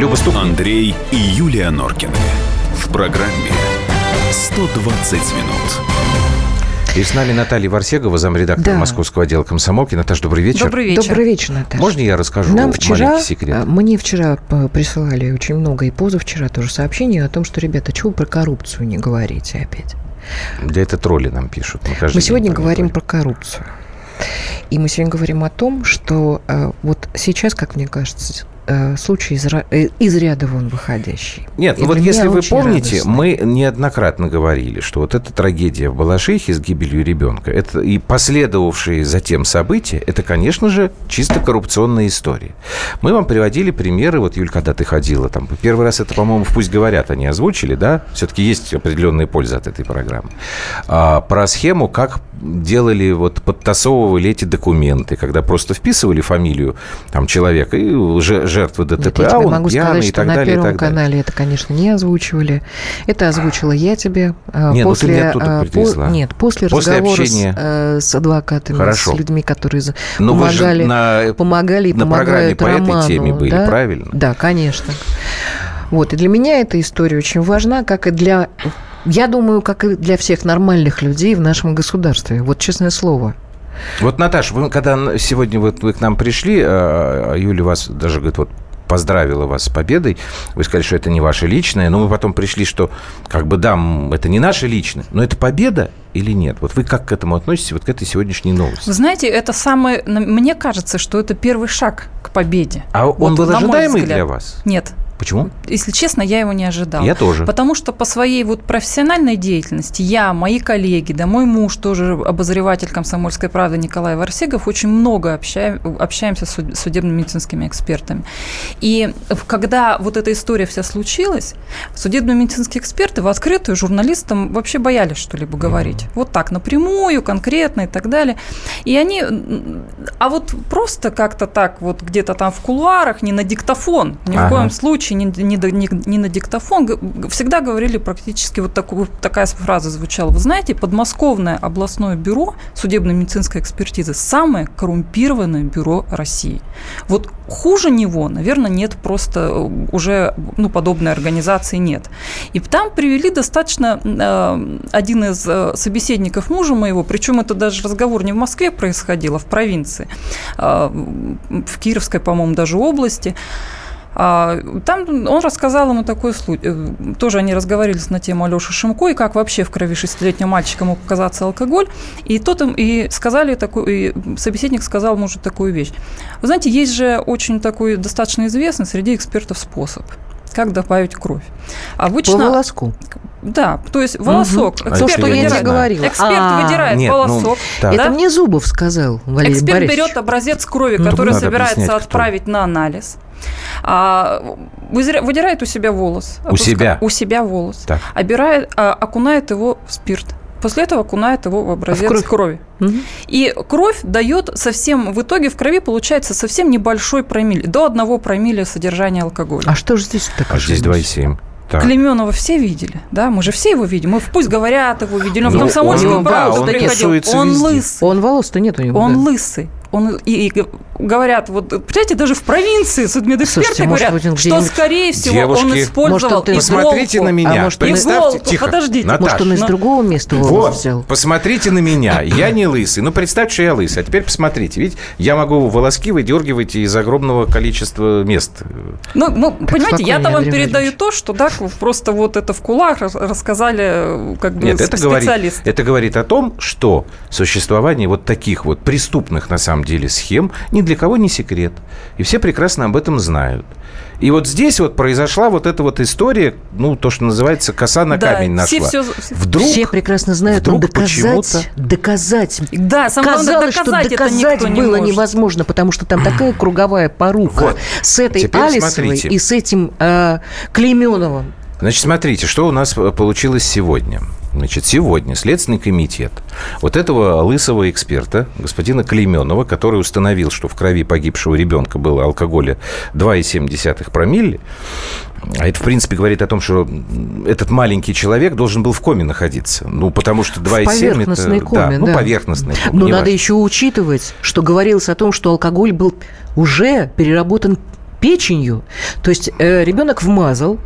Люба Ступ... Андрей и Юлия Норкины. В программе 120 минут. И с нами Наталья Варсегова, замредактора Да. Московского отдела комсомолки. Наташа, добрый вечер. Добрый вечер. Добрый вечер, Наташа. Можно я расскажу Нам вчера, маленький секрет? а, мне вчера п- присылали очень много, и позавчера тоже сообщения о том, что, ребята, чего вы про коррупцию не говорите опять? Да это тролли нам пишут. Мы, Мы сегодня говорим про коррупцию. И мы сегодня говорим о том, что э, вот сейчас, как мне кажется, э, случай из, э, из ряда вон выходящий. Нет, И ну вот если вы помните, радостно. мы неоднократно говорили, что вот эта трагедия в Балашихе с гибелью ребенка, это и последовавшие затем события, это, конечно же, чисто коррупционная история. Мы вам приводили примеры, вот, Юль, когда ты ходила, там, первый раз это, по-моему, «Пусть говорят», они озвучили, да? Все-таки есть определенная польза от этой программы. А, про схему, как делали, вот, подтасовывали эти документы, когда просто вписывали фамилию там, человека и же- жертвы ДТП, я а он могу пьяный сказать, и что так на далее, и Первом канале это, конечно, не озвучивали. Это озвучила я тебе. э, Не, ну ты после, мне э, привезла. Нет, после, После разговора общения. с, э, с адвокатами, Хорошо. с людьми, которые Но же помогали, на- помогали и на программе помогают по этой Роману, теме были, да? правильно? Да, конечно. Вот, и для меня эта история очень важна, как и для, я думаю, как и для всех нормальных людей в нашем государстве. Вот честное слово. Вот, Наташа, вы когда сегодня вот вы к нам пришли, а, Юля вас даже говорит, вот поздравила вас с победой. Вы сказали, что это не ваше личное, но мы потом пришли, что как бы да, это не наше личное, но это победа или нет? Вот вы как к этому относитесь, вот к этой сегодняшней новости? Вы знаете, это самое... Мне кажется, что это первый шаг к победе. А он Вот, был на мой ожидаемый для вас? Нет. Почему? Если честно, я его не ожидала. Я тоже. Потому что по своей вот профессиональной деятельности я, мои коллеги, да мой муж тоже обозреватель «Комсомольской правды» Николай Варсегов, очень много общаем, общаемся с суд- судебно-медицинскими экспертами. И когда вот эта история вся случилась, судебно-медицинские эксперты в открытую журналистам вообще боялись что-либо говорить. Вот так, напрямую, конкретно и так далее. И они... А вот просто как-то так вот где-то там в кулуарах, не на диктофон, ни Ага. в коем случае не, не, до- не- не на диктофон, всегда говорили практически вот такую, такая фраза звучала. Вы знаете, подмосковное областное бюро судебно-медицинской экспертизы самое коррумпированное бюро России. Вот хуже него, наверное, нет просто э, уже ну, подобной организации нет. И там привели достаточно э, один из э, собеседников мужа моего, причем это даже разговор не в Москве происходил, а в провинции, э, в Кировской, по-моему, даже области. А, Там он рассказал ему такой случай. э, Тоже они разговаривали на тему Алёши Шимко и как вообще в крови шестилетнего мальчика мог оказаться алкоголь. И тот им и сказали такой, и собеседник сказал мужу такую вещь. Вы знаете, есть же очень такой достаточно известный среди экспертов способ как добавить кровь. По Обычно, волоску. да, то есть волосок. А То, это что я я не тебе говорила. Эксперт А, выдирает Нет, ну, волосок. Это да? мне Зубов сказал, Валерий Эксперт Борисович. берет образец крови, Ну, который собирается объяснять, кто. отправить на анализ. А, выдирает у себя волос. У себя? У себя волос. Так. Обирает, а, окунает его в спирт. После этого окунает его в образец кровь? крови. Мгм. И кровь дает совсем, в итоге в крови получается совсем небольшой промилле, до одного промилле содержания алкоголя. А что же здесь так А здесь 2,7. Так. Клеменова все видели, да? Мы же все его видим. Мы в пусть говорят его видели. Он в Ну, комсомольскую он- да, правду он приходил. Он везде. лысый. Он волос-то нет у него. Он да. лысый. Он, и, и говорят, вот, представляете, даже в провинции судмедэксперты Слушайте, может говорят, он что, скорее всего, он Девушки, использовал может, он ты- Посмотрите иголку. на меня. А может, он- Представьте, Иголку, тихо. подождите. Наташа, Может, он из но- другого места Вот, взял? посмотрите на меня. Я не лысый. Ну, представьте, что я лысый. А теперь посмотрите. Видите, я могу волоски выдергивать из огромного количества мест. Ну, ну, понимаете, я-то вам Андрей передаю то, что да, просто вот это в кулах рас- рассказали как бы Нет, это говорит, это говорит о том, что существование вот таких вот преступных, на самом деле, схем ни для кого не секрет. И все прекрасно об этом знают. И вот здесь вот произошла вот эта вот история, ну, то, что называется, коса на Да, камень все нашла. всё- Вдруг, Все прекрасно знают, вдруг доказать, почему-то- доказать. Да, самое главное, Казалось, что доказать это доказать не было может. невозможно, потому что там такая круговая порука Вот. с этой Теперь Алисовой смотрите. и с этим э, Клейменовым. Значит, смотрите, что у нас э, получилось сегодня. Значит, сегодня Следственный комитет вот этого лысого эксперта, господина Клейменова, который установил, что в крови погибшего ребенка было алкоголя 2,7 промилле, а это, в принципе, говорит о том, что этот маленький человек должен был в коме находиться. Ну, потому что 2,7 поверхностной это... коме, ну, да. поверхностной коме. Но надо еще учитывать, что говорилось о том, что алкоголь был уже переработан печенью. То есть э, ребенок вмазал,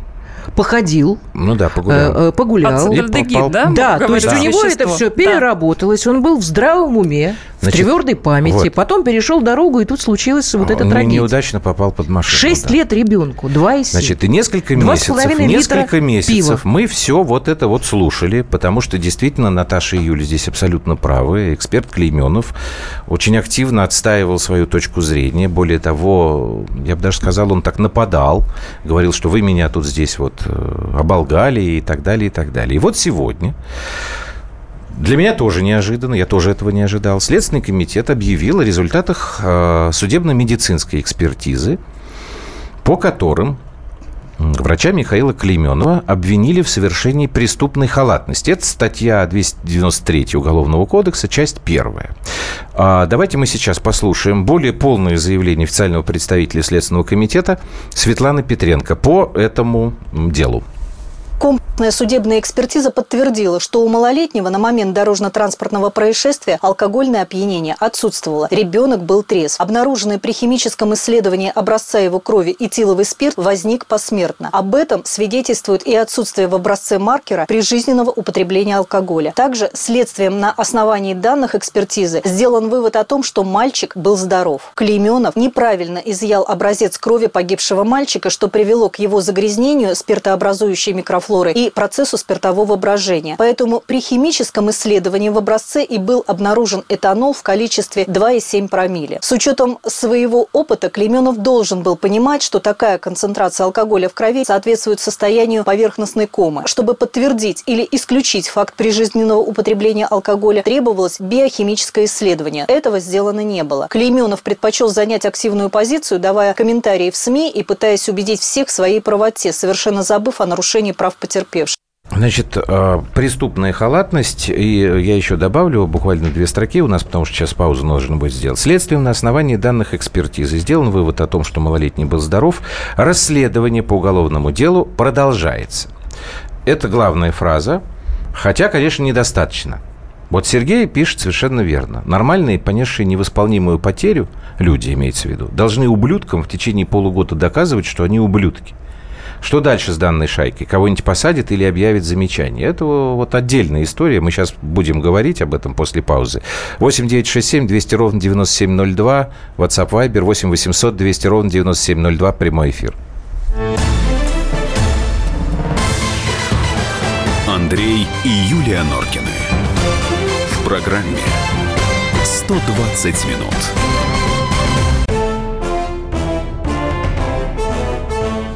походил, ну да, погулял. Э, погулял. Ацетальдегид, да? Да, то есть у него это все переработалось, он был в здравом уме, Значит, в твердой памяти, вот. потом перешел дорогу, и тут случилась вот эта трагедия. неудачно попал под машину. Шесть да. лет ребенку, два и семь. Значит, и несколько месяцев, несколько месяцев пива. мы все вот это вот слушали, потому что действительно Наташа и Юля здесь абсолютно правы. Эксперт Клейменов очень активно отстаивал свою точку зрения. Более того, я бы даже сказал, он так нападал, говорил, что вы меня тут здесь вот э, оболгали и так далее, и так далее. И вот сегодня для меня тоже неожиданно, я тоже этого не ожидал. Следственный комитет объявил о результатах э, судебно-медицинской экспертизы, по которым врача Михаила Клейменова обвинили в совершении преступной халатности. Это статья 293 Уголовного кодекса, часть первая. А, давайте мы сейчас послушаем более полное заявление официального представителя Следственного комитета Светланы Петренко по этому делу. Комплексная судебная экспертиза подтвердила, что у малолетнего на момент дорожно-транспортного происшествия алкогольное опьянение отсутствовало. Ребенок был трезв. Обнаруженный при химическом исследовании образца его крови этиловый спирт возник посмертно. Об этом свидетельствует и отсутствие в образце маркера прижизненного употребления алкоголя. Также следствием на основании данных экспертизы сделан вывод о том, что мальчик был здоров. Клейменов неправильно изъял образец крови погибшего мальчика, что привело к его загрязнению спиртообразующей микрофлорой микрофлоры и процессу спиртового брожения. Поэтому при химическом исследовании в образце и был обнаружен этанол в количестве 2,7 промилле. С учетом своего опыта Клеменов должен был понимать, что такая концентрация алкоголя в крови соответствует состоянию поверхностной комы. Чтобы подтвердить или исключить факт прижизненного употребления алкоголя, требовалось биохимическое исследование. Этого сделано не было. Клейменов предпочел занять активную позицию, давая комментарии в СМИ и пытаясь убедить всех в своей правоте, совершенно забыв о нарушении прав потерпевших. Значит, а, преступная халатность, и я еще добавлю буквально две строки у нас, потому что сейчас паузу нужно будет сделать. Следствием на основании данных экспертизы сделан вывод о том, что малолетний был здоров. Расследование по уголовному делу продолжается. Это главная фраза, хотя, конечно, недостаточно. Вот Сергей пишет совершенно верно. Нормальные, понесшие невосполнимую потерю, люди, имеется в виду, должны ублюдкам в течение полугода доказывать, что они ублюдки. Что дальше с данной шайкой? Кого-нибудь посадят или объявят замечание? Это вот отдельная история. Мы сейчас будем говорить об этом после паузы. 8 9 6 7 200 ровно 9702. WhatsApp Viber 8 800 200 ровно 9702. Прямой эфир. Андрей и Юлия Норкины. В программе 120 минут.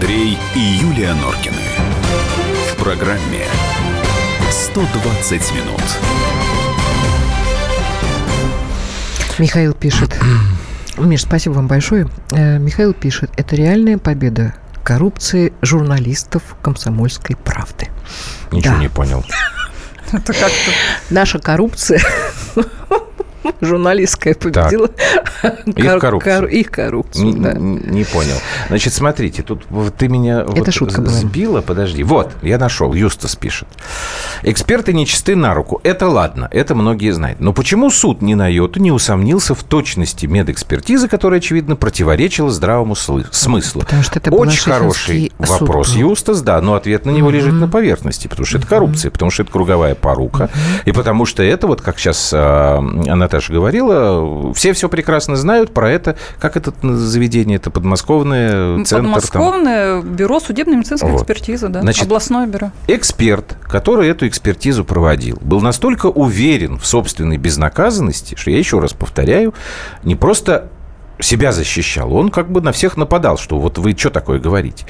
Андрей и Юлия Норкины. В программе 120 минут. Михаил пишет. Миш, спасибо вам большое. Э, Михаил пишет, это реальная победа коррупции журналистов комсомольской правды. Ничего да. не понял. Это как-то... Наша коррупция журналистская победила их коррупцию. Их коррупцию, не, да. не понял. Значит, смотрите, тут ты меня Это вот шутка сбила. Была. Подожди. Вот, я нашел. Юстас пишет. Эксперты нечисты на руку. Это ладно, это многие знают. Но почему суд ни на йоту не усомнился в точности медэкспертизы, которая, очевидно, противоречила здравому смыслу? Потому что это Очень хороший вопрос, был. Юстас, да, но ответ на него лежит на поверхности, потому что это коррупция, потому что это круговая порука, и потому что это, вот как сейчас а, Наташа говорила, все все прекрасно знают про это. Как это заведение? Это подмосковное центр? Подмосковное там... бюро судебно-медицинской вот. экспертизы, да, Значит, областное бюро. Эксперт, который эту экспертизу проводил, был настолько уверен в собственной безнаказанности, что я еще раз повторяю, не просто себя защищал, он как бы на всех нападал, что вот вы что такое говорите.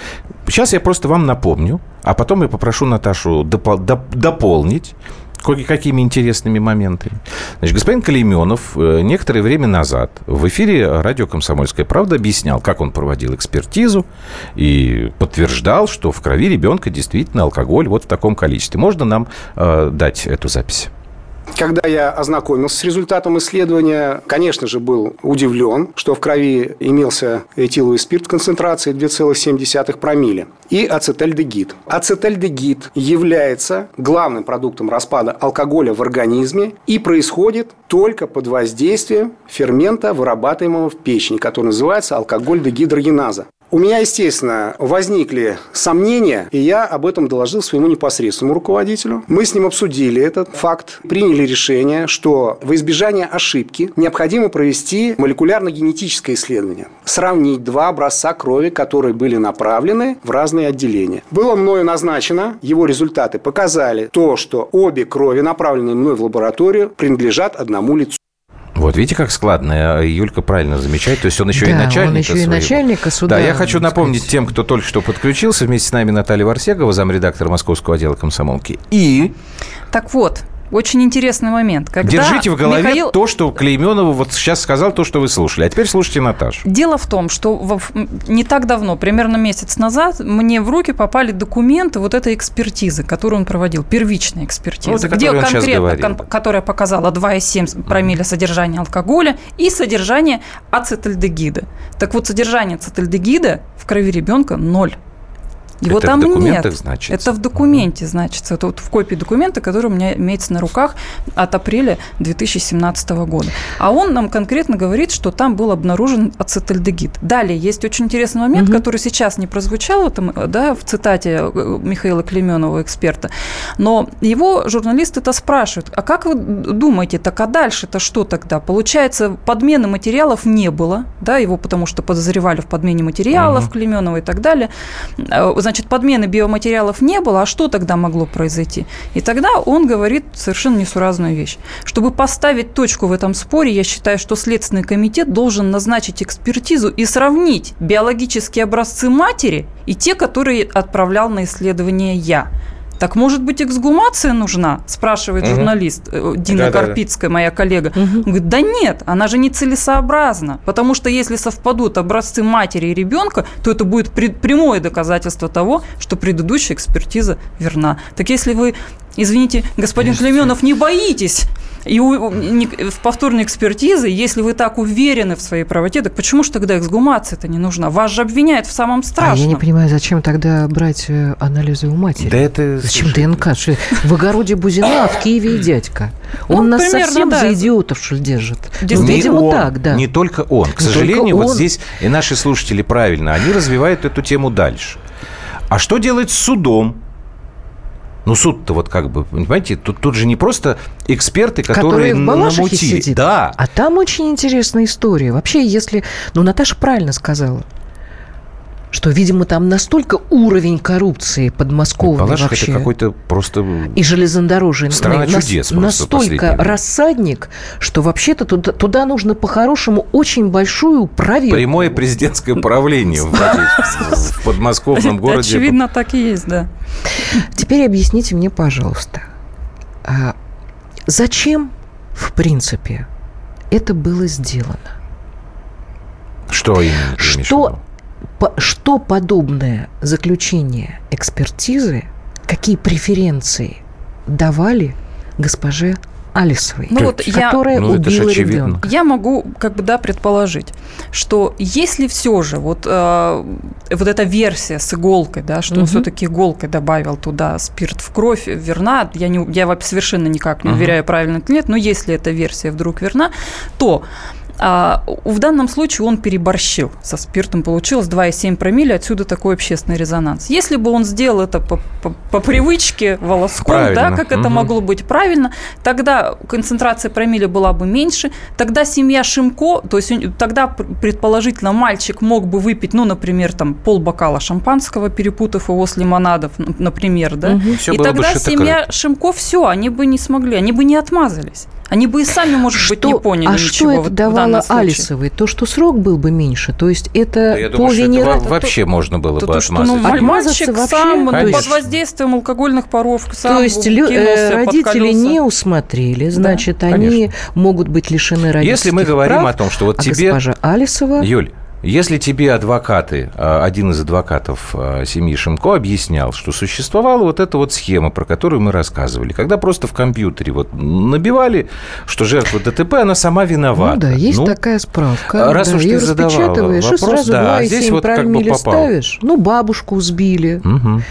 Сейчас я просто вам напомню, а потом я попрошу Наташу доп- доп- дополнить какими интересными моментами. Значит, господин Калименов э, некоторое время назад в эфире радио «Комсомольская правда» объяснял, как он проводил экспертизу и подтверждал, что в крови ребенка действительно алкоголь вот в таком количестве. Можно нам э, дать эту запись? Когда я ознакомился с результатом исследования, конечно же, был удивлен, что в крови имелся этиловый спирт в концентрации 2,7 промилле и ацетальдегид. Ацетальдегид является главным продуктом распада алкоголя в организме и происходит только под воздействием фермента, вырабатываемого в печени, который называется алкоголь-дегидрогеназа. У меня, естественно, возникли сомнения, и я об этом доложил своему непосредственному руководителю. Мы с ним обсудили этот факт, приняли решение, что во избежание ошибки необходимо провести молекулярно-генетическое исследование. Сравнить два образца крови, которые были направлены в разные отделения. Было мною назначено, его результаты показали то, что обе крови, направленные мной в лабораторию, принадлежат одному лицу. Вот видите, как складно. Юлька правильно замечает. То есть он еще да, и начальника он еще своего. и начальника суда. Да, я хочу напомнить сказать. тем, кто только что подключился. Вместе с нами Наталья Варсегова, замредактор Московского отдела комсомолки. И... Так вот, очень интересный момент. Когда Держите в голове Михаил... то, что Клейменова вот сейчас сказал, то, что вы слушали. А теперь слушайте Наташу. Дело в том, что в... не так давно, примерно месяц назад, мне в руки попали документы вот этой экспертизы, которую он проводил, первичная экспертиза, вот, где конкретно, кон... которая показала 2,7 промилле содержания алкоголя и содержание ацетальдегида. Так вот, содержание ацетальдегида в крови ребенка ноль. Его это там в документах нет. значится? Это в документе значится. Это вот в копии документа, который у меня имеется на руках от апреля 2017 года. А он нам конкретно говорит, что там был обнаружен ацетальдегид. Далее есть очень интересный момент, угу. который сейчас не прозвучал там, да, в цитате э, Михаила Клеменова, эксперта. Но его журналисты это спрашивают, а как вы думаете, так а дальше-то что тогда? Получается, подмены материалов не было, да, его потому что подозревали в подмене материалов угу. Клеменова и так далее э, значит, подмены биоматериалов не было, а что тогда могло произойти? И тогда он говорит совершенно несуразную вещь. Чтобы поставить точку в этом споре, я считаю, что Следственный комитет должен назначить экспертизу и сравнить биологические образцы матери и те, которые отправлял на исследование я. Так может быть эксгумация нужна? Спрашивает угу. журналист э, Дина да, Карпицкая, да, да. моя коллега. Угу. Он говорит, да нет, она же не целесообразна. Потому что если совпадут образцы матери и ребенка, то это будет прямое доказательство того, что предыдущая экспертиза верна. Так если вы извините, господин Клеменов, не боитесь и у, не, в повторной экспертизе, если вы так уверены в своей правоте, так почему же тогда эксгумация-то не нужна? Вас же обвиняют в самом страшном. А я не понимаю, зачем тогда брать э, анализы у матери? Да это... Зачем ДНК? Что, в огороде Бузина, а в Киеве и дядька. Он ну, нас примерно, совсем да. за идиотов, что ли, держит? Ну, видимо, он, так, да. Не только он. К не сожалению, вот он. здесь и наши слушатели правильно, они развивают эту тему дальше. А что делать с судом? Ну, суд-то вот как бы, понимаете, тут, тут же не просто эксперты, которые, которые в намутили. Сидит. Да. А там очень интересная история. Вообще, если... Ну, Наташа правильно сказала что, видимо, там настолько уровень коррупции подмосковный Балаших вообще. это какой-то просто... И железнодорожный. Страна на, чудес Настолько рассадник, что вообще-то туда, туда нужно по-хорошему очень большую проверку. Прямое президентское правление в подмосковном городе. Очевидно, так и есть, да. Теперь объясните мне, пожалуйста, а зачем, в принципе, это было сделано? Что именно? Что что подобное заключение экспертизы, какие преференции давали госпоже Алисовой, ну, вот которая я, ну, убила ребенка. Я могу как бы да предположить, что если все же вот э, вот эта версия с иголкой, да, что угу. он все-таки иголкой добавил туда спирт в кровь, верна, я не я совершенно никак не угу. уверяю правильно это нет, но если эта версия вдруг верна, то а, в данном случае он переборщил со спиртом, получилось 2,7 промилле, отсюда такой общественный резонанс. Если бы он сделал это по, по, по привычке волоском, да, как угу. это могло быть правильно, тогда концентрация промилле была бы меньше, тогда семья Шимко, то есть тогда предположительно мальчик мог бы выпить, ну, например, там полбокала шампанского, перепутав его с лимонадов, например, да, угу. и тогда семья Шимко все, они бы не смогли, они бы не отмазались. Они бы и сами, может что, быть, не поняли а ничего что это давало Алисовой? То, что срок был бы меньше? То есть это Да я по думаю, что вине... это вообще можно было то, бы то, что, ну, отмазать. Отмазаться мальчик вообще? сам ну, Конечно. под воздействием алкогольных паров сам То есть лю- кинулся, э, родители не усмотрели, значит, они конечно. могут быть лишены родительских Если мы говорим прав, о том, что вот а тебе... госпожа Алисова... Юль, если тебе адвокаты, а, один из адвокатов а, семьи Шимко объяснял, что существовала вот эта вот схема, про которую мы рассказывали, когда просто в компьютере вот набивали, что жертва ДТП, она сама виновата. Ну да, есть Ну, такая справка. раз да, уж ты задавала распечатываешь, и вопрос, сразу да, 2,7 здесь вот как бы попал. ставишь. Ну, бабушку сбили. мгм.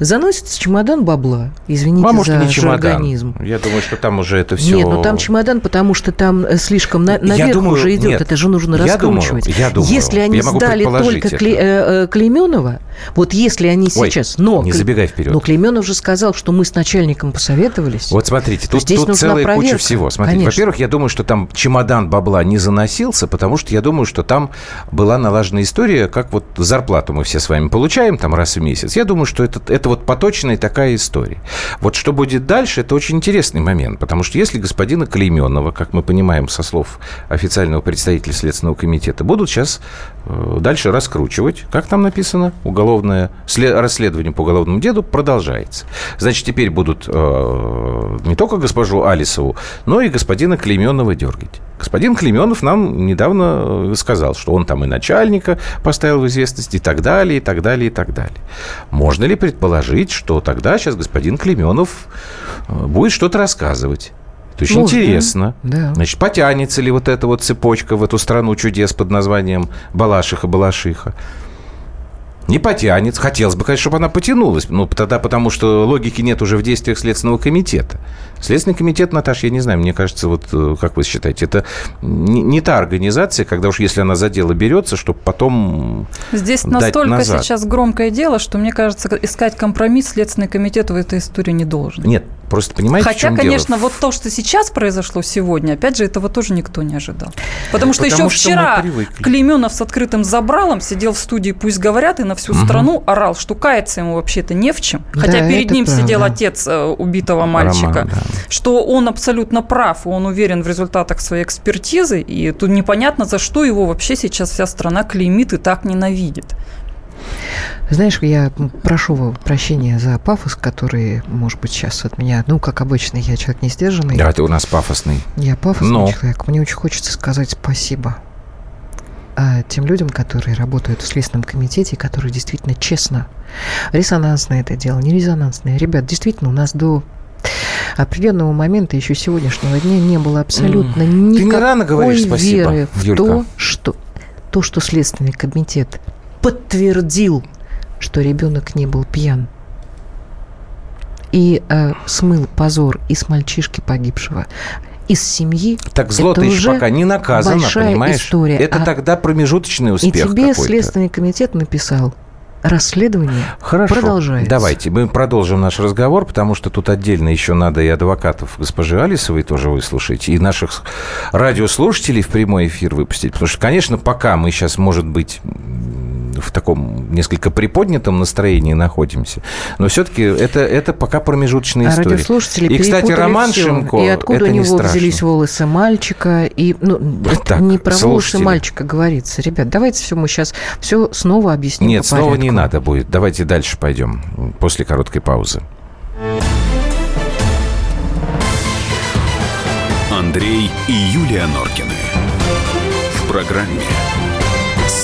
Заносится чемодан бабла. Извините А может, за не чемодан. жаргонизм. Я думаю, что там уже это все... Нет, ну там чемодан, потому что там э, слишком на- наверх думаю, уже идет. нет. это же нужно Я думаю, я думаю, если они я сдали только. Кле- э, э, Клейменова, вот если они Ой, сейчас... но, не забегай вперед. Но Клейменов же сказал, что мы с начальником посоветовались. Вот смотрите, тут, здесь тут целая куча проверка. всего. Смотрите, во-первых, я думаю, что там чемодан бабла не заносился, потому что я думаю, что там была налажена история, как вот зарплату мы все с вами получаем там раз в месяц. Я думаю, что это, это вот поточная такая история. Вот что будет дальше, это очень интересный момент, потому что если господина Клейменова, как мы понимаем со слов официального представителя Следственного комитета, будут сейчас дальше раскручивать, как там написано, уголовное сле- расследование по уголовному деду продолжается. Значит, теперь будут э, не только госпожу Алисову, но и господина Клейменова дергать. Господин Клейменов нам недавно э, сказал, что он там и начальника поставил в известность, и так далее, и так далее, и так далее. Можно ли предположить, что тогда сейчас господин Клейменов э, будет что-то рассказывать? Это очень Можно, интересно. да. Значит, потянется ли вот эта вот цепочка в эту страну чудес под названием Балашиха-Балашиха? Не потянется. Хотелось бы, конечно, чтобы она потянулась. Ну, тогда потому, что логики нет уже в действиях Следственного комитета. Следственный комитет, Наташа, я не знаю, мне кажется, вот э, как вы считаете, это не, не та организация, когда уж если она за дело берется, чтобы потом Здесь дать настолько назад. сейчас громкое дело, что, мне кажется, искать компромисс Следственный комитет в этой истории не должен. Нет, просто понимаете, Хотя, конечно, дело? вот то, что сейчас произошло сегодня, опять же, этого тоже никто не ожидал. Потому что Потому еще что вчера. Клейменов с открытым забралом сидел в студии «Пусть говорят» и на всю страну орал, что каяться ему вообще-то не в чем. Да, Хотя перед это ним сидел правда. отец э, убитого мальчика. Роман, да. Что он абсолютно прав, он уверен в результатах своей экспертизы, и тут непонятно, за что его вообще сейчас вся страна клеймит и так ненавидит. Знаешь, я прошу прощения за пафос, который, может быть, сейчас от меня, ну, как обычно, я человек не сдержанный. Да, ты у нас пафосный. Я пафосный Но. человек. Мне очень хочется сказать спасибо а, тем людям, которые работают в Следственном комитете, которые действительно честно, резонансное это дело, не резонансное. Ребят, действительно, у нас до определенного момента еще сегодняшнего дня не было абсолютно. Ты никакой не рано говоришь спасибо, веры в Юлька. то, что то, что Следственный комитет подтвердил, что ребенок не был пьян и э, смыл позор из мальчишки погибшего, из семьи. Так зло Это ты еще уже пока не наказано, большая понимаешь? история. Это А- тогда промежуточный И успех тебе какой-то. Следственный комитет написал, расследование Хорошо. продолжается. Давайте, мы продолжим наш разговор, потому что тут отдельно еще надо и адвокатов госпожи Алисовой тоже выслушать, и наших радиослушателей в прямой эфир выпустить. Потому что, конечно, пока мы сейчас, может быть, в таком несколько приподнятом настроении находимся, но все-таки это, это пока промежуточная А история. радиослушатели И, кстати, Роман всё. Шимко, И откуда это у не него страшно. взялись волосы мальчика. И, ну, это Так, не про волосы слушатели. мальчика говорится. Ребят, давайте все мы сейчас все снова объясним Нет, по снова не порядку. надо будет. Давайте дальше пойдем после короткой паузы. Андрей и Юлия Норкины. В программе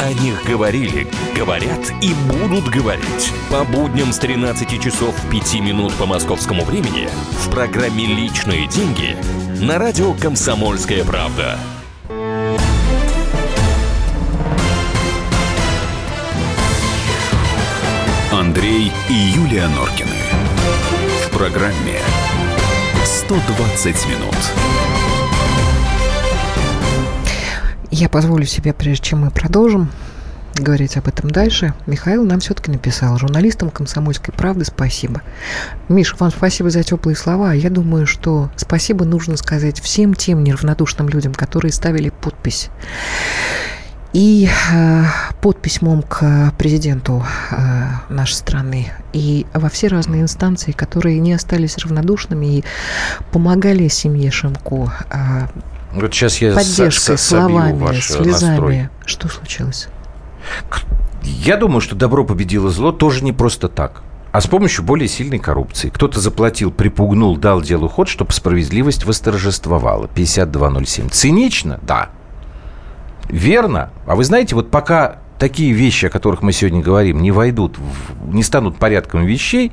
О них говорили, говорят и будут говорить. По будням с 13 часов 5 минут по московскому времени в программе «Личные деньги» на радио «Комсомольская правда». Андрей и Юлия Норкины. В программе «120 минут». Я позволю себе, прежде чем мы продолжим, говорить об этом дальше. Михаил нам все-таки написал. Журналистам «Комсомольской правды» спасибо. Миш, вам спасибо за теплые слова. Я думаю, что спасибо нужно сказать всем тем неравнодушным людям, которые ставили подпись. И э, под письмом к президенту э, нашей страны и во все разные инстанции, которые не остались равнодушными и помогали семье Шимко э, Вот сейчас я поддержкой, словами, ваш э, настрой. слезами. Что случилось? Я думаю, что добро победило зло тоже не просто так, а с помощью более сильной коррупции. Кто-то заплатил, припугнул, дал делу ход, чтобы справедливость восторжествовала. 5207. Цинично? Да. Верно. А вы знаете, вот пока такие вещи, о которых мы сегодня говорим, не войдут, в- не станут порядком вещей,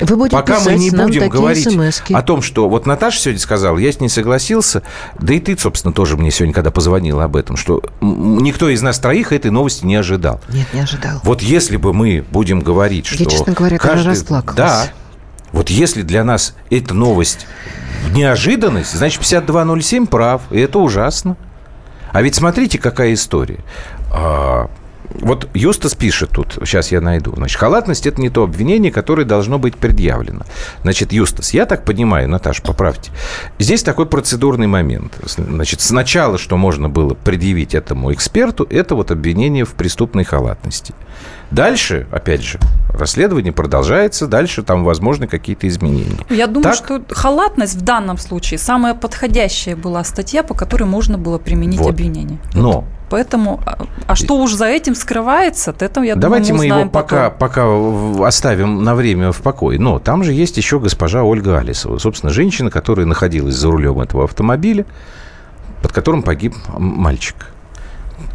Вы будете Пока мы не будем говорить смски. о том, что вот Наташа сегодня сказала, я с ней согласился, да и ты, собственно, тоже мне сегодня, когда позвонила об этом, что никто из нас троих этой новости не ожидал. Нет, не ожидал. Вот если бы мы будем говорить, что... Я, честно говоря, даже расплакалась. Да. Вот если для нас эта новость неожиданность, значит, 5207 прав, и это ужасно. А ведь смотрите, какая история. Вот Юстас пишет тут, сейчас я найду. Значит, халатность – это не то обвинение, которое должно быть предъявлено. Значит, Юстас, я так понимаю, Наташа, поправьте, здесь такой процедурный момент. Значит, сначала, что можно было предъявить этому эксперту, это вот обвинение в преступной халатности. Дальше, опять же, расследование продолжается, дальше там возможны какие-то изменения. Я думаю, Так? что халатность в данном случае самая подходящая была статья, по которой можно было применить Вот. обвинение. Но Поэтому, а, а что уж за этим скрывается, от этого, я Давайте думаю, мы мы его пока, потом. пока оставим на время в покое. Но там же есть еще госпожа Ольга Алисова. Собственно, женщина, которая находилась за рулем этого автомобиля, под которым погиб мальчик.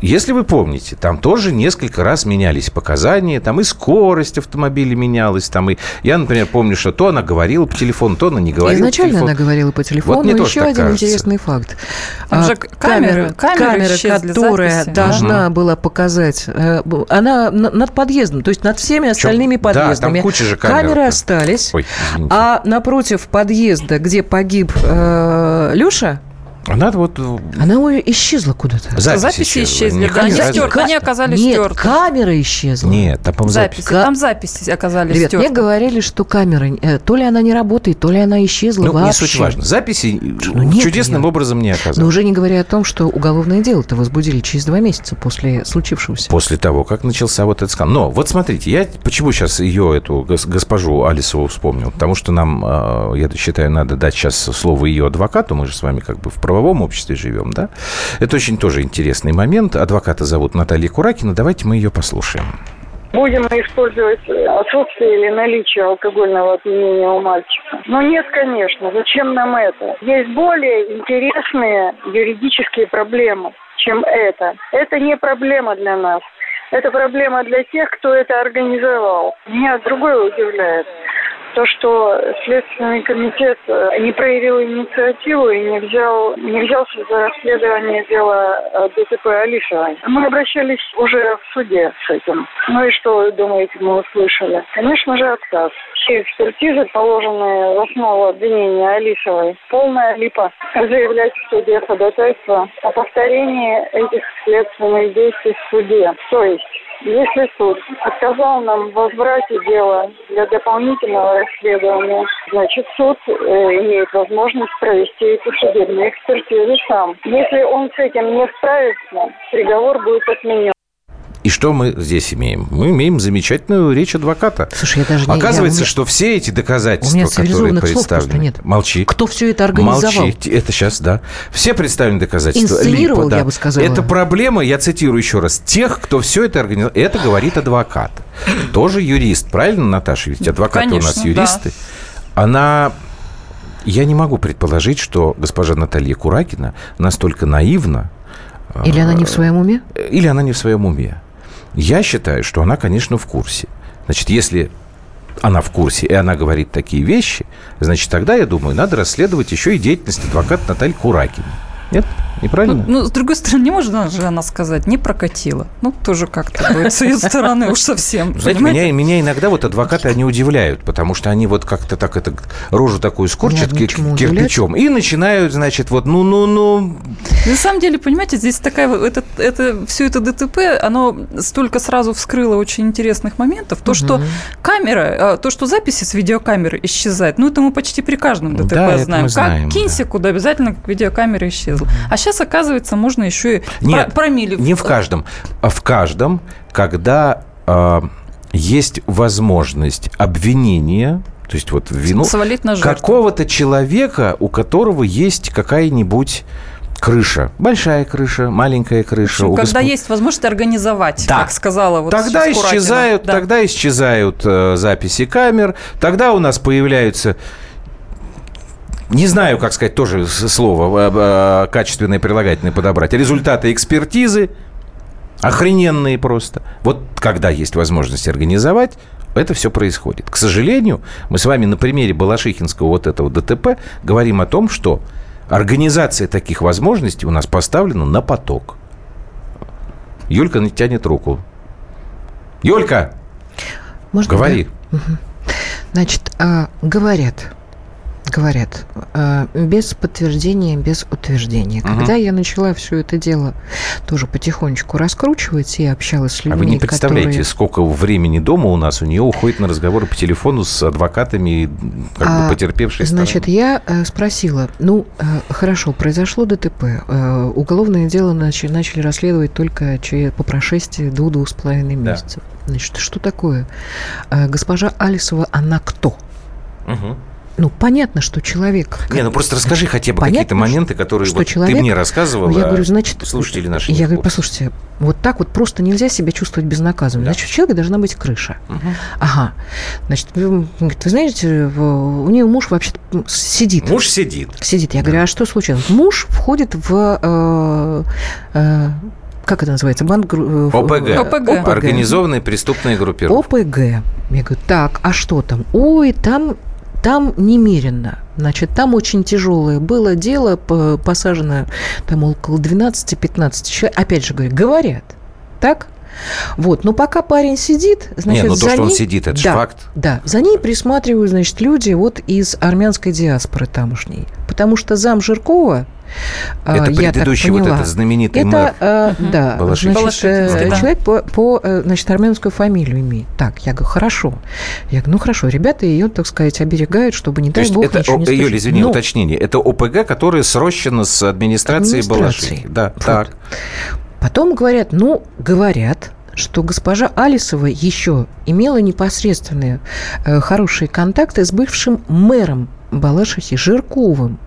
Если вы помните, там тоже несколько раз менялись показания, там и скорость автомобиля менялась, там и... Я, например, помню, что то она говорила по телефону, то она не говорила Изначально по телефону. она говорила по телефону. мне тоже еще так один кажется. интересный факт. Там А, же камеры- камеры исчезли, которая записи. должна была показать, э, она на- над подъездом, то есть над всеми остальными Да, там подъездами. куча же камер. Камеры остались. Ой, извините. А напротив подъезда, где погиб э, Леша, Она вот... она у- исчезла куда-то. Записи исчезли, да, они стерты, они оказались Нет, стерты. камера исчезла. Нет, там, по-моему. Записи, Ка- там записи оказались Ребят, мне стерты. говорили, что камера, э, то ли она не работает, то ли она исчезла Ну, не вообще. суть важно. Записи Ну, нет чудесным её. образом не оказалось. Но уже не говоря о том, что уголовное дело-то возбудили через два месяца после случившегося. После того, как начался вот этот скандал. Но вот смотрите, я почему сейчас ее, эту гос- госпожу Алисову вспомнил? Потому что нам, э, я считаю, надо дать сейчас слово ее адвокату. Мы же с вами как бы в правовом обществе живем, да? Это очень тоже интересный момент. Адвоката зовут Наталья Куракина. Давайте мы ее послушаем. Будем использовать отсутствие или наличие алкогольного опьянения у мальчика? Ну нет, конечно. Зачем нам это? Есть более интересные юридические проблемы, чем это. Это не проблема для нас. Это проблема для тех, кто это организовал. Меня другое удивляет. То, что Следственный комитет э, не проявил инициативу и не, взял, не взялся за расследование дела э, ДТП Алисовой. Мы обращались уже в суде с этим. Ну и что вы думаете, мы услышали? Конечно же, отказ. Все экспертизы, положенные в основу обвинения Алисовой, полная липа. Заявлять в суде ходатайство о повторении этих следственных действий в суде. То есть если суд отказал нам в возврате дела для дополнительного расследования, значит суд э, имеет возможность провести эти судебные экспертизы сам. Если он с этим не справится, приговор будет отменен. И что мы здесь имеем? Мы имеем замечательную речь адвоката. Слушай, я даже не... Оказывается, я- что все эти доказательства, У меня которые цивилизованных слов представлены... нет. Молчи. Кто все это организовал? Молчи. Это сейчас, да. Все представленные доказательства. Инсценировал, Липа, да. я бы сказала. Это проблема, я цитирую еще раз, тех, кто все это организовал. Это говорит адвокат. Тоже юрист. Правильно, Наташа? Ведь адвокаты у нас Конечно, юристы. Она... Я не могу предположить, что госпожа Наталья Куракина настолько наивна, Или она не в своем уме? или она не в своем уме. Я считаю, что она, конечно, в курсе. Значит, если она в курсе, и она говорит такие вещи, значит, тогда, я думаю, надо расследовать еще и деятельность адвоката Натальи Куракина. Нет? Неправильно? Ну, ну, с другой стороны, не может же она сказать, не прокатило. Ну, тоже как-то будет с ее стороны уж совсем. Знаете, меня, меня иногда вот адвокаты, они удивляют, потому что они вот как-то так это рожу такую скорчат кирпичом и начинают, значит, вот ну-ну-ну. На самом деле, понимаете, здесь такая это, это, все это ДТП, оно столько сразу вскрыло очень интересных моментов. То, что камера, а, то, что записи с видеокамеры исчезают, ну, это мы почти при каждом ДТП Да, это знаем. мы знаем, как кинься да. куда, обязательно видеокамера исчезла. А сейчас, оказывается, можно еще и Нет, про- промили. Не в каждом, а в каждом, когда а, есть возможность обвинения, то есть вот вину какого-то человека, у которого есть какая-нибудь крыша. Большая крыша, маленькая крыша. у Когда госп- есть возможность организовать, Да. как сказала вот тогда исчезают, Да. тогда исчезают э, записи камер, тогда у нас появляются не знаю, как сказать тоже слово э, э, качественное прилагательное подобрать. Результаты экспертизы охрененные просто. Вот когда есть возможность организовать, это все происходит. К сожалению, мы с вами на примере Балашихинского вот этого ДТП говорим о том, что организация таких возможностей у нас поставлена на поток. Юлька тянет руку. Юлька, Можно, говори. да? Значит, а, говорят, говорят, а, без подтверждения, без утверждения. Мгм. Когда я начала все это дело тоже потихонечку раскручивать и общалась с А людьми, вы не представляете, которые... сколько времени дома у нас у нее уходит на разговоры по телефону с адвокатами, как бы А, потерпевшей Значит, стороны? я э, спросила, ну, э, хорошо, произошло ДТП, э, уголовное дело начали, начали расследовать только по прошествии двух-двух с половиной Да. месяцев. Значит, что такое? Э, госпожа Алисова, она кто? Мгм. Ну, понятно, что человек... Не, ну просто расскажи хотя бы Понятно, какие-то моменты, которые что вот человек- ты мне рассказывала, Ну, я говорю, значит, слушатели наши Я говорю, послушайте, вот так вот просто нельзя себя чувствовать безнаказанным. Да. Значит, у человека должна быть крыша. Мгм. Ага. Значит, вы, вы знаете, у нее муж вообще сидит. Муж сидит. Сидит. Я говорю, а что случилось? Муж входит в... э, э, как это называется? Банк... э, в- ОПГ. ОПГ. Организованные преступные группировки. ОПГ. Я говорю, так, а что там? Ой, там, там немерено. Значит, там очень тяжелое было дело, по- посажено там около 12-15 человек. Опять же говорю, говорят. Так? Вот, но пока парень сидит, значит, Не, ну то, за что он ней- сидит, это да, факт. Да, за ней присматривают, значит, люди вот из армянской диаспоры тамошней. Потому что зам Жиркова, Это так предыдущий вот этот знаменитый это, мэр. э, да, Балашихин. значит, э, Балашихин, да. человек по, по, э, значит, армянскую фамилию имеет. Так, я говорю, хорошо. Я говорю, ну хорошо, ребята ее, так сказать, оберегают, чтобы, не То дай бог, это, ничего не о, Юля, случилось. извини, Но уточнение. Это ОПГ, которое срощено с администрацией Администрацией. Балашихи. Да, Вот. так. Потом говорят, ну, говорят, что госпожа Алисова еще имела непосредственные э, хорошие контакты с бывшим мэром Балашихи Жирковым.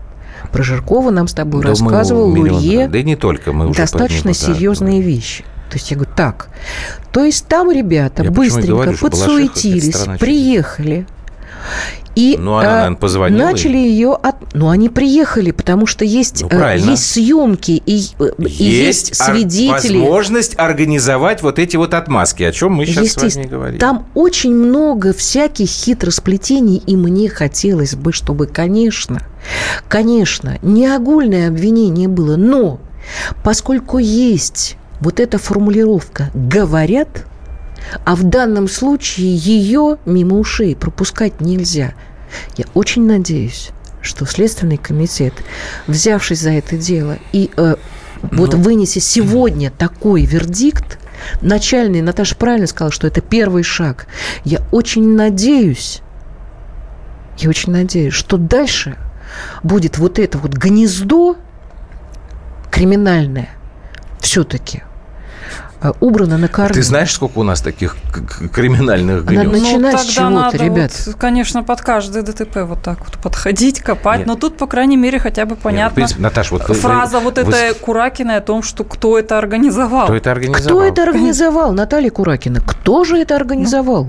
Про Жиркова нам с тобой Да рассказывал миллион Лурье. Да и не только, мы уже достаточно него, да, серьезные говорим. вещи. То есть я говорю, так, то есть там ребята Я быстренько говорю, подсуетились, приехали. И Ну, она, э, наверное, позвонила начали ее от... Ну, они приехали, потому что есть, Ну, э, правильно. есть съемки и, э, и есть ар- свидетели. возможность организовать вот эти вот отмазки, о чем мы сейчас с вами говорим. там очень много всяких хитросплетений, и мне хотелось бы, чтобы, конечно, конечно, не огульное обвинение было, но поскольку есть вот эта формулировка «говорят», а в данном случае ее мимо ушей пропускать нельзя. Я очень надеюсь, что Следственный комитет, взявшись за это дело и э, вот Ну. вынеся сегодня такой вердикт, начальный, Наташа правильно сказала, что это первый шаг. Я очень надеюсь, я очень надеюсь, что дальше будет вот это вот гнездо криминальное все-таки убрано на корню. Ты знаешь, сколько у нас таких криминальных Надо гнезд? начинать ну, с чего-то, надо, ребят. вот, конечно, под каждое ДТП вот так вот подходить, копать. Нет. Но тут, по крайней мере, хотя бы Нет, ну, в понятно. принципе, Наташ, вот вы- Фраза вы- вот вы- этой Куракиной о том, что кто это организовал. Кто это организовал? Кто это организовал, Наталья Куракина? Кто же это организовал?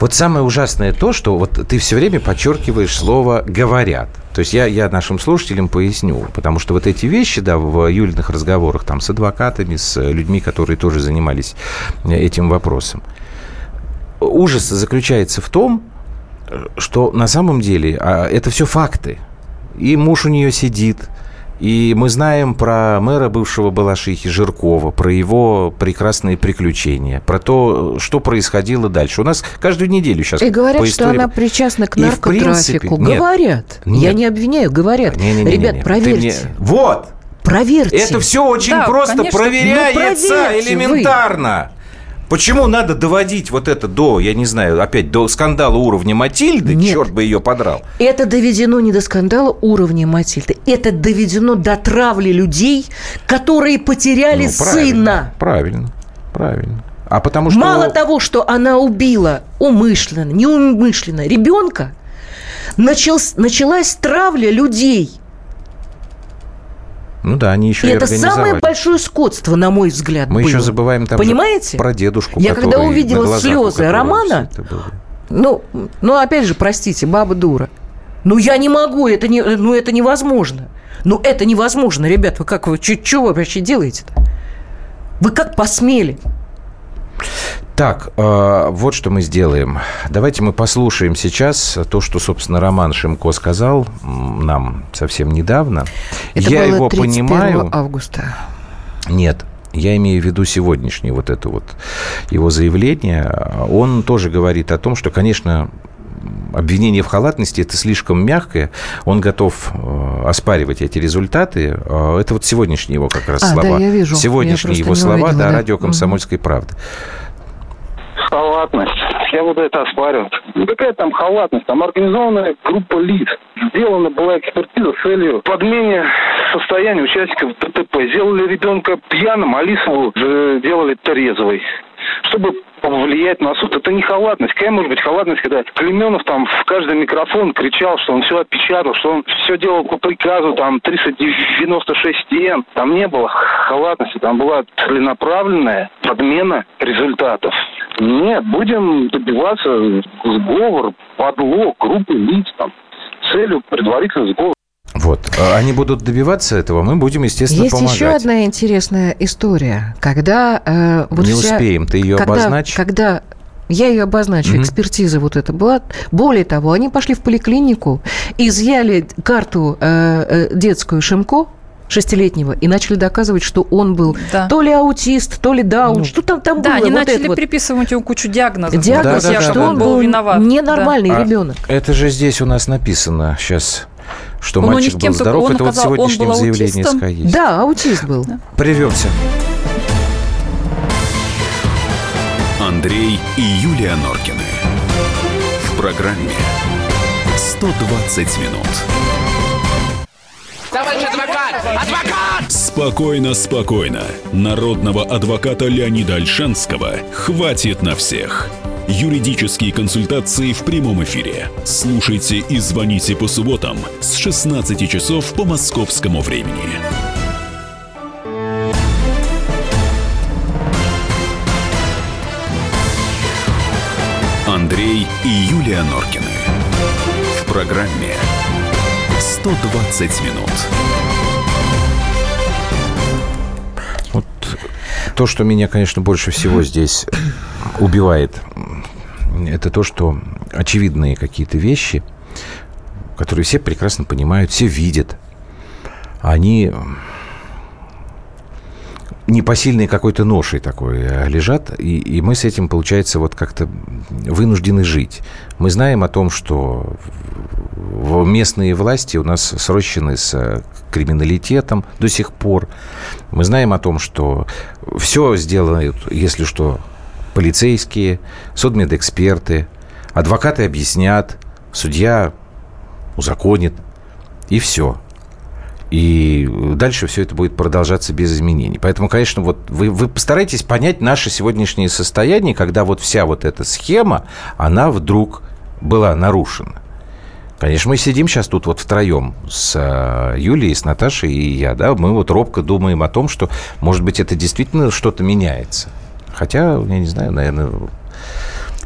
Вот самое ужасное то, что вот ты все время подчеркиваешь слово «говорят». То есть я, я нашим слушателям поясню, потому что вот эти вещи, да, в Юлиных разговорах там с адвокатами, с людьми, которые тоже занимались э, этим вопросом, ужас заключается в том, что на самом деле а, это все факты. И муж у нее сидит, И мы знаем про мэра бывшего Балашихи Жиркова, про его прекрасные приключения, про то, что происходило дальше. У нас каждую неделю сейчас И говорят, по что истории- она причастна к И в принципе- наркотрафику. нет. говорят. Я Нет. не обвиняю, говорят. Не-не-не-не-не. Ребят, Ты проверьте. мне- Вот! Проверьте. Это все очень Да, просто конечно. проверяется Ну, элементарно. Почему надо доводить вот это до, я не знаю, опять до скандала уровня Матильды? Нет. Черт бы ее подрал. Это доведено не до скандала уровня Матильды. Это доведено до травли людей, которые потеряли Ну, правильно, сына. Правильно, правильно. А потому что... Мало того, что она убила умышленно, неумышленно ребенка, началс- началась травля людей. Ну да, они еще И и, это самое большое скотство, на мой взгляд, Мы было. еще забываем там Понимаете? про дедушку, Я когда увидела глазах слезы Романа. Ну, ну, опять же, простите, баба дура. Ну, я не могу, это, не, ну, это невозможно. Ну, это невозможно, ребят, вы как вы, что вы вообще делаете-то? Вы как посмели? Так, э, вот что мы сделаем. Давайте мы послушаем сейчас то, что, собственно, Роман Шимко сказал нам совсем недавно. Это Я было его 31 понимаю. августа. Нет, я имею в виду сегодняшнее вот это вот его заявление. Он тоже говорит о том, что, конечно, обвинение в халатности это слишком мягкое. Он готов э, оспаривать эти результаты. Э, Это вот сегодняшние его как раз А, да, слова. я вижу. Я Сегодняшние просто его слова, увидела, да, да. радио «Комсомольской правды». Халатность. Я буду это оспаривать. Ну какая там халатность? Там организованная группа лиц. Сделана была экспертиза с целью подмене состояния участников ДТП. Сделали ребенка пьяным, а Лисову же делали трезвой. Чтобы повлиять на суд. Это не халатность. Какая может быть халатность, когда Клеменов там в каждый микрофон кричал, что он все опечатал, что он все делал по приказу, там 396 стен. Там не было халатности, там была целенаправленная подмена результатов. Нет, будем добиваться сговор, подлог, группы лиц там, целью предварительно сговор. Вот. Э, Они будут добиваться этого, мы будем, естественно, Есть помогать. еще одна интересная история, когда э, вот Не вся- успеем, ты ее когда, обозначь. Когда я ее обозначу, Мгм. экспертиза вот эта была. Более того, они пошли в поликлинику, изъяли карту э, э, детскую Шимко, шестилетнего, и начали доказывать, что он был Да. то ли аутист, то ли даун, что там, там Да, было. они вот начали это вот. приписывать ему кучу диагнозов. Диагноз, Да, да, да, что да. он был виноват. ненормальный А ребенок. Это же здесь у нас написано сейчас, что Он у мальчик них был здоров. он Это вот в он сегодняшнем заявлении. СКА есть. Да, аутист был. Прервемся. Андрей и Юлия Норкины. В программе 120 минут. Товарищ адвокат! Адвокат! Спокойно, спокойно. Народного адвоката Леонида Альшанского хватит на всех. Юридические консультации в прямом эфире. Слушайте и звоните по субботам с 16 часов по московскому времени. Андрей и Юлия Норкины. В программе 120 минут. Вот то, что меня, конечно, больше всего здесь убивает, это то, что очевидные какие-то вещи, которые все прекрасно понимают, все видят, они непосильной какой-то ношей такой э, лежат, и, и мы с этим, получается, вот как-то вынуждены жить. Мы знаем о том, что местные власти у нас срощены с э, криминалитетом до сих пор. Мы знаем о том, что все сделают, если что, полицейские, судмедэксперты, адвокаты объяснят, судья узаконит, и все. И дальше все это будет продолжаться без изменений. Поэтому, конечно, вот вы, вы постарайтесь понять наше сегодняшнее состояние, когда вот вся вот эта схема, она вдруг была нарушена. Конечно, мы сидим сейчас тут вот втроем с э, Юлией, с Наташей и я, да, мы вот робко думаем о том, что, может быть, это действительно что-то меняется. Хотя, я не знаю, наверное,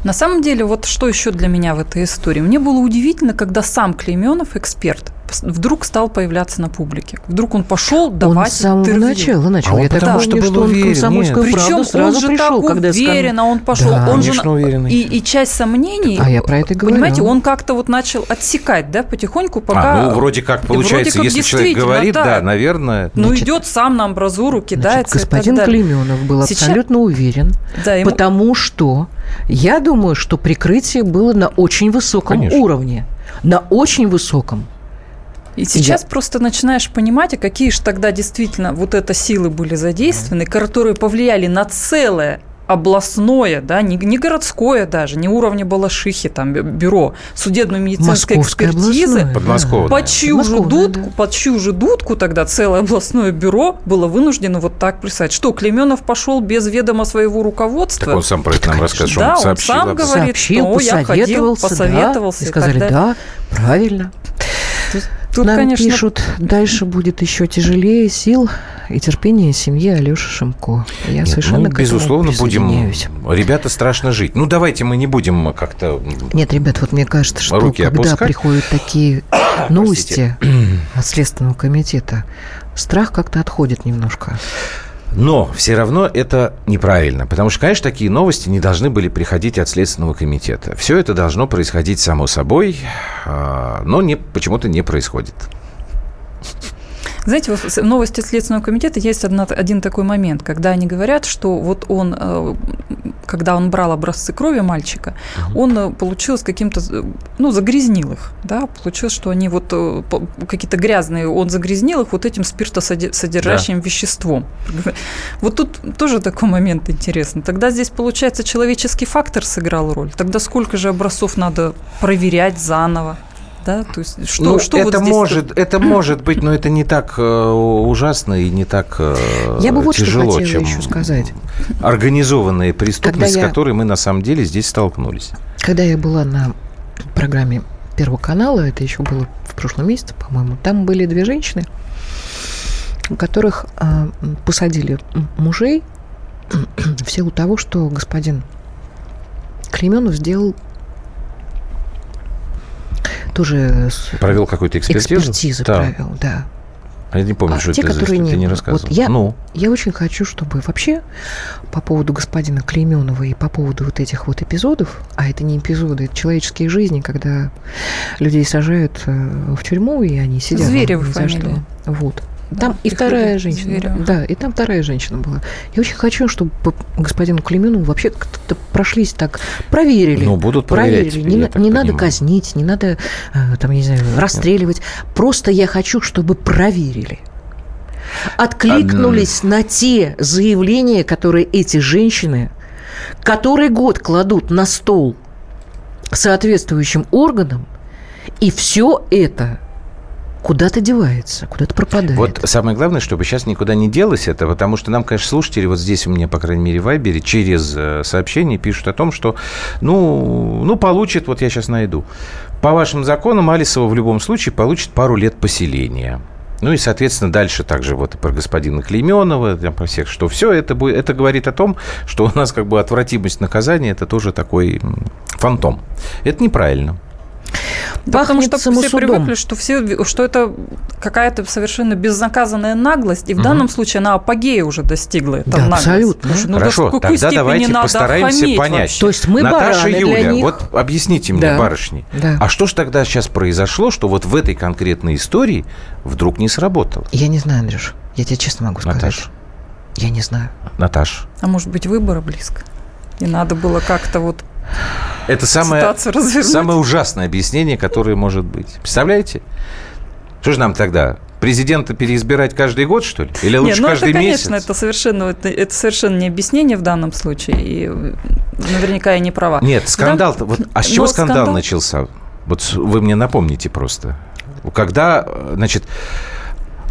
На самом деле, вот что еще для меня в этой истории? Мне было удивительно, когда сам Клейменов, эксперт, вдруг стал появляться на публике. Вдруг он пошел давать Он с самого интервью. начала начал. А он Я так потому что был что он уверен, комсомольскую нет. Причем сразу он же пришел, так когда сказали- уверенно, он пошел. Да. он же, уверенный. И, и часть сомнений, А я про это говорю. понимаете, он как-то вот начал отсекать, да, потихоньку, пока... А, ну, вроде как получается, как если человек действительно, говорит, да, да. наверное. Ну, Значит, идет сам на амбразуру, Значит, кидается господин и так далее. Клеменов был Сейчас- абсолютно уверен, Да, ему- потому что я думаю, что прикрытие было на очень высоком Конечно. уровне. На очень высоком. И сейчас просто начинаешь понимать, а какие же тогда действительно вот это силы были задействованы, которые повлияли на целое областное, да, не, не городское даже, не уровня Балашихи, там, бю- бюро судебно-медицинской экспертизы, областное. Подмосковное. под чью, дудку, да. под чью же дудку тогда целое областное бюро было вынуждено вот так писать. Что, Клеменов пошел без ведома своего руководства? Так он сам про это нам рассказывает, что Да, он сообщил. сам говорит, Сообщил, что я ходил, посоветовался, да, и и сказали, так да, правильно. Тут, Нам конечно, пишут, дальше будет еще тяжелее сил и терпения семьи Алеши Шимко. Я Нет, совершенно этому безусловно, будем... Ребята, страшно жить. Ну, давайте мы не будем как-то... Нет, ребят, вот мне кажется, что Руки когда опускать? приходят такие новости от Следственного комитета, страх как-то отходит немножко. Но все равно это неправильно, потому что, конечно, такие новости не должны были приходить от Следственного комитета. Все это должно происходить само собой, а, но не, почему-то не происходит. Знаете, вот в новости Следственного комитета есть одна, один такой момент, когда они говорят, что вот он, э, когда он брал образцы крови мальчика, он э, получил с каким-то, ну, загрязнил их, да, получилось, что они вот э, какие-то грязные, он загрязнил их вот этим спиртосодержащим веществом. Вот тут тоже такой момент интересный. Тогда здесь, получается, человеческий фактор сыграл роль. Тогда сколько же образцов надо проверять заново? Да, то есть что, ну, что это вот может, это может быть, но это не так э, ужасно и не так э, Я бы вот что тяжело, хотела чем еще сказать. организованная преступность, я- с которой мы на самом деле здесь столкнулись. Когда я была на программе Первого канала, это еще было в прошлом месяце, по-моему, там были две женщины, у которых м, посадили мужей в силу того, что господин Клеменов сделал тоже с- Провел какую-то экспертизу? экспертизу Да. провел, да. А Я не помню, А что те, это за которые ты не не было. рассказывал. Вот я- Ну, Я очень хочу, чтобы вообще по поводу господина Клейменова и по поводу вот этих вот эпизодов, а это не эпизоды, это человеческие жизни, когда людей сажают э, в тюрьму, и они сидят. Зверева ни за фамилия. что. Вот. Да, Там и вторая женщина. Зверева. Да, и там вторая женщина была. Я очень хочу, чтобы по господину Клейменову вообще как-то прошлись так, проверили. Ну, будут проверять проверили. теперь, Не, я на- так не надо казнить, не надо, э, там, я не знаю, расстреливать. Просто я хочу, чтобы проверили откликнулись на те заявления, которые эти женщины который год кладут на стол соответствующим органам, и все это куда-то девается, куда-то пропадает. Вот самое главное, чтобы сейчас никуда не делось это, потому что нам, конечно, слушатели, вот здесь у меня, по крайней мере, в Вайбере, через э, сообщение пишут о том, что, ну, ну, получит, вот я сейчас найду. По вашим законам Алисова в любом случае получит пару лет поселения. Ну и, соответственно, дальше также вот и про господина Клейменова, там, про всех, что все это, будет, это говорит о том, что у нас как бы отвратимость наказания – это тоже такой фантом. Это неправильно. Да, потому что все самосудом. привыкли, что, все, что это какая-то совершенно безнаказанная наглость, и в данном случае она апогея уже достигла. эта Да, наглость. абсолютно. Потому что, ну, Хорошо, до какой тогда степени давайте надо постараемся понять. вообще? То есть мы Наташа бараны Юля, для них. вот объясните мне, Да. барышни, Да. а что ж тогда сейчас произошло, что вот в этой конкретной истории вдруг не сработало? Я не знаю, Андрюш, я тебе честно могу сказать. Наташ, Я не знаю. Наташ, А может быть, выборы близко? И надо было как-то вот это самое, самое ужасное объяснение, которое может быть. Представляете? Что же нам тогда? Президента переизбирать каждый год, что ли? Или лучше Нет, ну каждый это, месяц? конечно, это совершенно, это, это совершенно не объяснение в данном случае, и наверняка я не права. Нет, скандал вот, А с чего Но скандал, скандал- начался? Вот вы мне напомните просто. Когда, э, значит,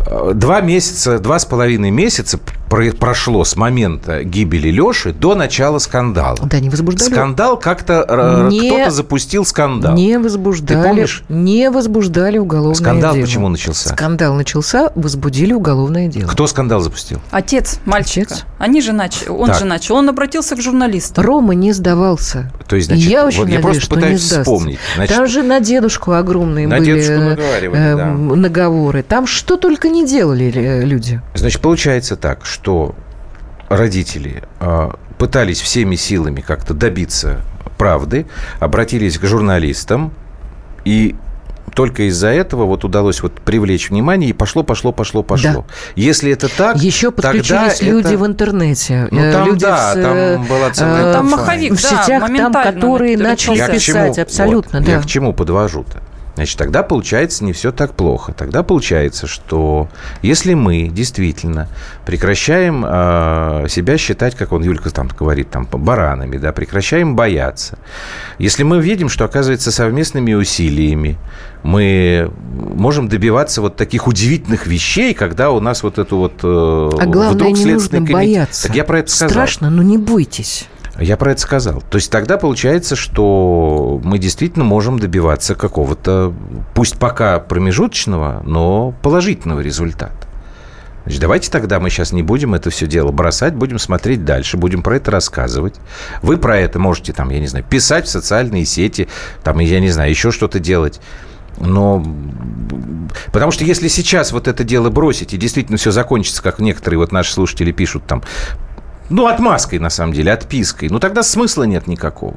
э, два месяца, два с половиной месяца про- прошло с момента гибели Леши до начала скандала. Да, не возбуждали. Скандал как-то э, Не- кто-то запустил скандал. Не возбуждали, Ты помнишь? не возбуждали уголовное Скандал дело. почему начался? Скандал начался, возбудили уголовное дело. Кто скандал запустил? Отец мальчика. Отец. Они же начали, он Так. же начал, он обратился к журналистам. Рома не сдавался. То есть, значит, я очень вот я надеюсь, просто что не пытаюсь сдастся. вспомнить. Значит, Там же на дедушку огромные На были дедушку э, наговаривали, э, да. наговоры. Там что только не делали э, люди. Значит, получается так, что родители э, пытались всеми силами как-то добиться правды, обратились к журналистам, и только из-за этого вот удалось вот привлечь внимание, и пошло, пошло, пошло, пошло. Если это так, Еще тогда подключились это- люди в интернете. Ну, э, там, люди да, в, э, там была целая э, Там инфа. маховик, в да, сетях, там, моментально которые на- начали Я писать, чему? абсолютно, Вот, да. Я к чему подвожу-то? Значит, тогда получается не все так плохо. Тогда получается, что если мы действительно прекращаем э, себя считать, как он Юлька там говорит, там баранами, да, прекращаем бояться. Если мы видим, что оказывается совместными усилиями мы можем добиваться вот таких удивительных вещей, когда у нас вот эту вот э, А главное, вдруг не Следственный нужно комитет- бояться. Так я про это сказал. Страшно, но не бойтесь. Я про это сказал. То есть тогда получается, что мы действительно можем добиваться какого-то, пусть пока промежуточного, но положительного результата. Значит, давайте тогда мы сейчас не будем это все дело бросать, будем смотреть дальше, будем про это рассказывать. Вы про это можете, там, я не знаю, писать в социальные сети, там, я не знаю, еще что-то делать. Но потому что если сейчас вот это дело бросить и действительно все закончится, как некоторые вот наши слушатели пишут там, ну, отмазкой, на самом деле, отпиской, ну, тогда смысла нет никакого.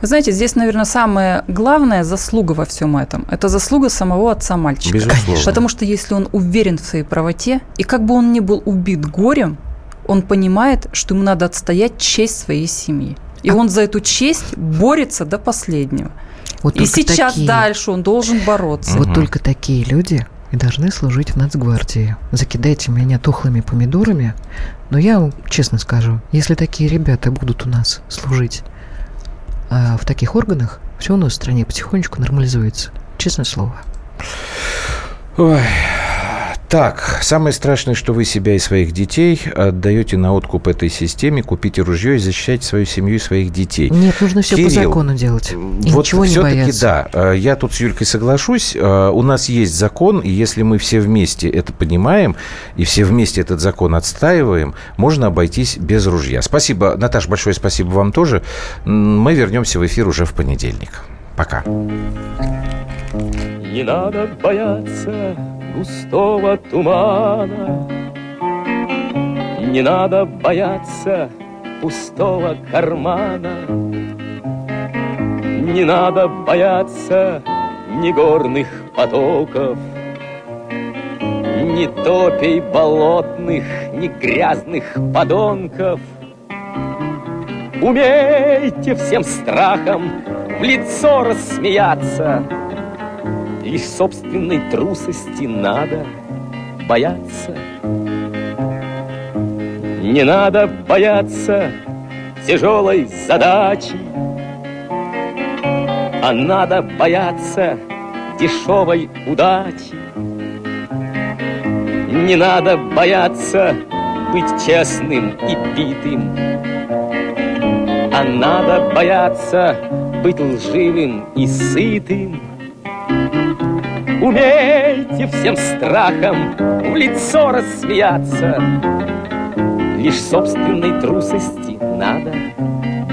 Вы знаете, здесь, наверное, самая главная заслуга во всем этом – это заслуга самого отца мальчика. Безусловно. Потому что если он уверен в своей правоте, и как бы он ни был убит горем, он понимает, что ему надо отстоять честь своей семьи. И он за эту честь борется до последнего. Вот И сейчас такие- дальше он должен бороться. Вот только такие люди и должны служить в Нацгвардии. Закидайте меня тухлыми помидорами, но я вам честно скажу, если такие ребята будут у нас служить а, в таких органах, все у нас в стране потихонечку нормализуется. Честное слово. Ой. Так, самое страшное, что вы себя и своих детей отдаете на откуп этой системе, купите ружье и защищайте свою семью и своих детей. Нет, нужно все по Кирилл, закону делать. И вот ничего не все-таки бояться. да, э, я тут с Юлькой соглашусь. Э, У нас есть закон, и если мы все вместе это понимаем и все вместе этот закон отстаиваем, можно обойтись без ружья. Спасибо, Наташ, большое спасибо вам тоже. Мы вернемся в эфир уже в понедельник. Пока. Не надо бояться густого тумана, Не надо бояться пустого кармана, Не надо бояться ни горных потоков, Ни топей болотных, ни грязных подонков. Умейте всем страхом в лицо рассмеяться, Лишь собственной трусости надо бояться. Не надо бояться тяжелой задачи, А надо бояться дешевой удачи. Не надо бояться быть честным и битым, А надо бояться быть лживым и сытым. Умейте всем страхом в лицо рассмеяться. Лишь собственной трусости надо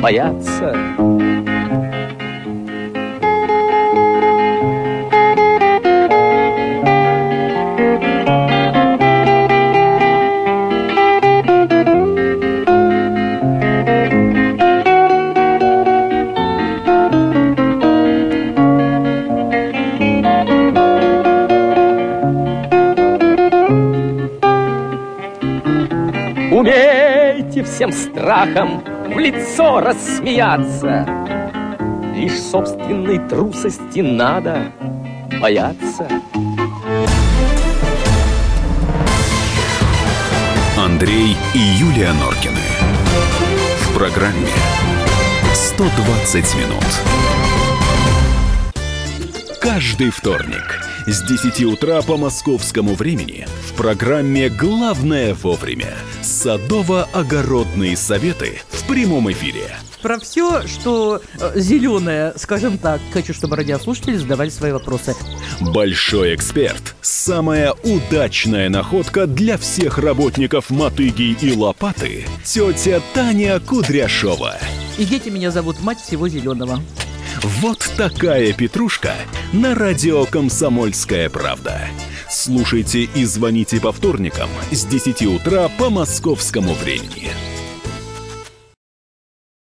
бояться. Страхом в лицо рассмеяться. Лишь собственной трусости надо бояться. Андрей и Юлия Норкины. В программе 120 минут. Каждый вторник с 10 утра по московскому времени в программе «Главное вовремя» садово-огородные советы в прямом эфире. Про все, что э, зеленое, скажем так, хочу, чтобы радиослушатели задавали свои вопросы. Большой эксперт. Самая удачная находка для всех работников мотыги и лопаты. Тетя Таня Кудряшова. И дети меня зовут мать всего зеленого. Вот такая петрушка на радио «Комсомольская правда». Слушайте и звоните по вторникам с 10 утра по московскому времени.